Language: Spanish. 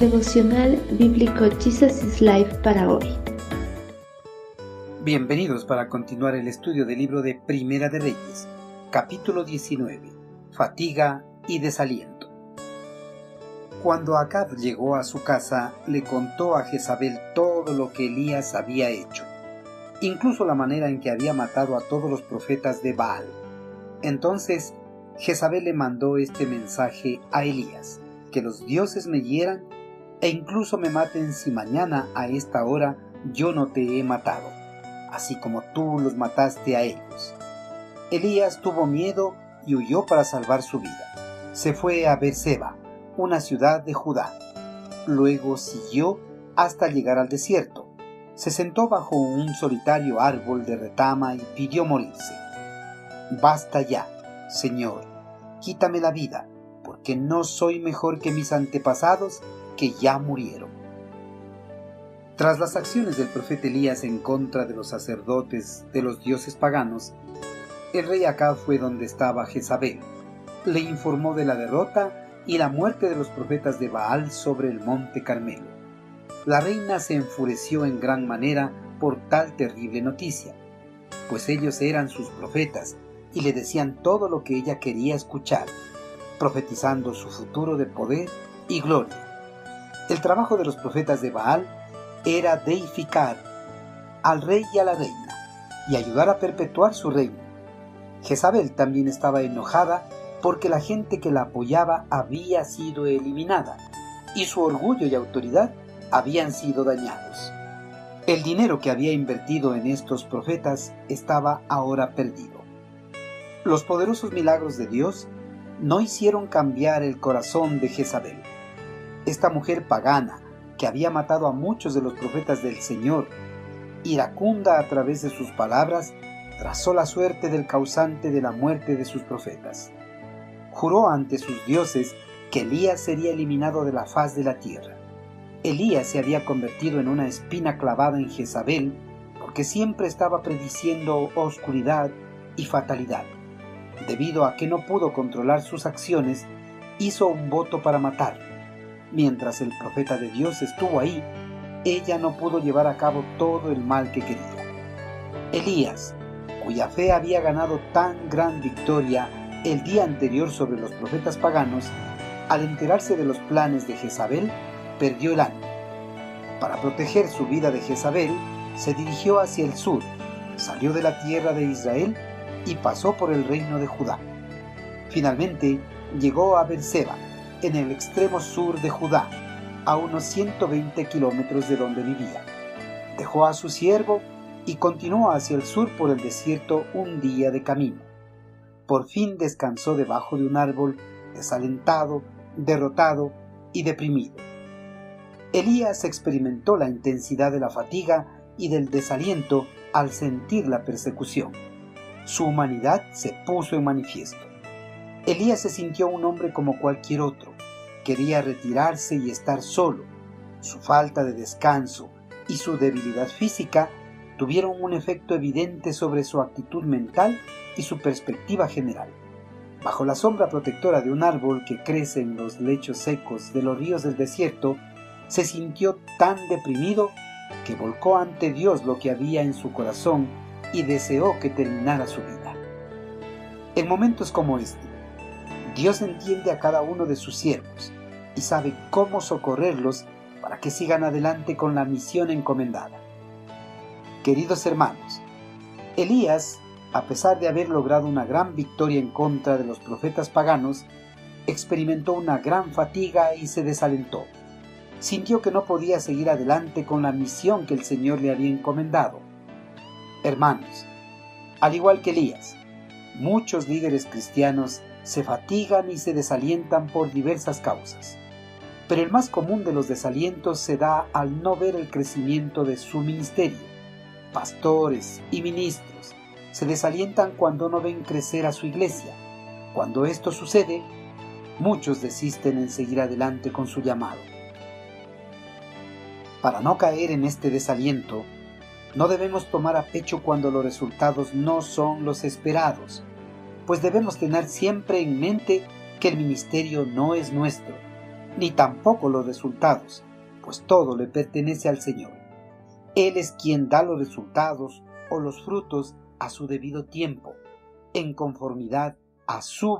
Devocional Bíblico Jesus is Life para hoy. Bienvenidos para continuar el estudio del libro de Primera de Reyes, capítulo 19. Fatiga y desaliento. Cuando Acab llegó a su casa, le contó a Jezabel todo lo que Elías había hecho, incluso la manera en que había matado a todos los profetas de Baal. Entonces, Jezabel le mandó este mensaje a Elías, que los dioses me hieran e incluso me maten si mañana a esta hora yo no te he matado, así como tú los mataste a ellos. Elías tuvo miedo y huyó para salvar su vida. Se fue a Berseba, una ciudad de Judá. Luego siguió hasta llegar al desierto. Se sentó bajo un solitario árbol de retama y pidió morirse. Basta ya, Señor, quítame la vida, porque no soy mejor que mis antepasados que ya murieron. Tras las acciones del profeta Elías en contra de los sacerdotes de los dioses paganos, el rey Acab fue donde estaba Jezabel. Le informó de la derrota y la muerte de los profetas de Baal sobre el monte Carmelo. La reina se enfureció en gran manera por tal terrible noticia, pues ellos eran sus profetas y le decían todo lo que ella quería escuchar, profetizando su futuro de poder y gloria. El trabajo de los profetas de Baal era deificar al rey y a la reina y ayudar a perpetuar su reino. Jezabel también estaba enojada porque la gente que la apoyaba había sido eliminada y su orgullo y autoridad habían sido dañados. El dinero que había invertido en estos profetas estaba ahora perdido. Los poderosos milagros de Dios no hicieron cambiar el corazón de Jezabel. Esta mujer pagana, que había matado a muchos de los profetas del Señor, iracunda a través de sus palabras, trazó la suerte del causante de la muerte de sus profetas. Juró ante sus dioses que Elías sería eliminado de la faz de la tierra. Elías se había convertido en una espina clavada en Jezabel porque siempre estaba prediciendo oscuridad y fatalidad. Debido a que no pudo controlar sus acciones, hizo un voto para matarlo Mientras el profeta de Dios estuvo ahí, ella no pudo llevar a cabo todo el mal que quería. Elías, cuya fe había ganado tan gran victoria el día anterior sobre los profetas paganos, al enterarse de los planes de Jezabel, perdió el ánimo. Para proteger su vida de Jezabel, se dirigió hacia el sur, salió de la tierra de Israel y pasó por el reino de Judá. Finalmente llegó a Berseba, en el extremo sur de Judá, a unos 120 kilómetros de donde vivía. Dejó a su siervo y continuó hacia el sur por el desierto un día de camino. Por fin descansó debajo de un árbol, desalentado, derrotado y deprimido. Elías experimentó la intensidad de la fatiga y del desaliento al sentir la persecución. Su humanidad se puso en manifiesto. Elías se sintió un hombre como cualquier otro. Quería retirarse y estar solo. Su falta de descanso y su debilidad física tuvieron un efecto evidente sobre su actitud mental y su perspectiva general. Bajo la sombra protectora de un árbol que crece en los lechos secos de los ríos del desierto, se sintió tan deprimido que volcó ante Dios lo que había en su corazón y deseó que terminara su vida. En momentos como este, Dios entiende a cada uno de sus siervos y sabe cómo socorrerlos para que sigan adelante con la misión encomendada. Queridos hermanos, Elías, a pesar de haber logrado una gran victoria en contra de los profetas paganos, experimentó una gran fatiga y se desalentó. Sintió que no podía seguir adelante con la misión que el Señor le había encomendado. Hermanos, al igual que Elías, muchos líderes cristianos se fatigan y se desalientan por diversas causas. Pero el más común de los desalientos se da al no ver el crecimiento de su ministerio. Pastores y ministros se desalientan cuando no ven crecer a su iglesia. Cuando esto sucede, muchos desisten en seguir adelante con su llamado. Para no caer en este desaliento, no debemos tomar a pecho cuando los resultados no son los esperados pues debemos tener siempre en mente que el ministerio no es nuestro, ni tampoco los resultados, pues todo le pertenece al Señor. Él es quien da los resultados o los frutos a su debido tiempo, en conformidad a su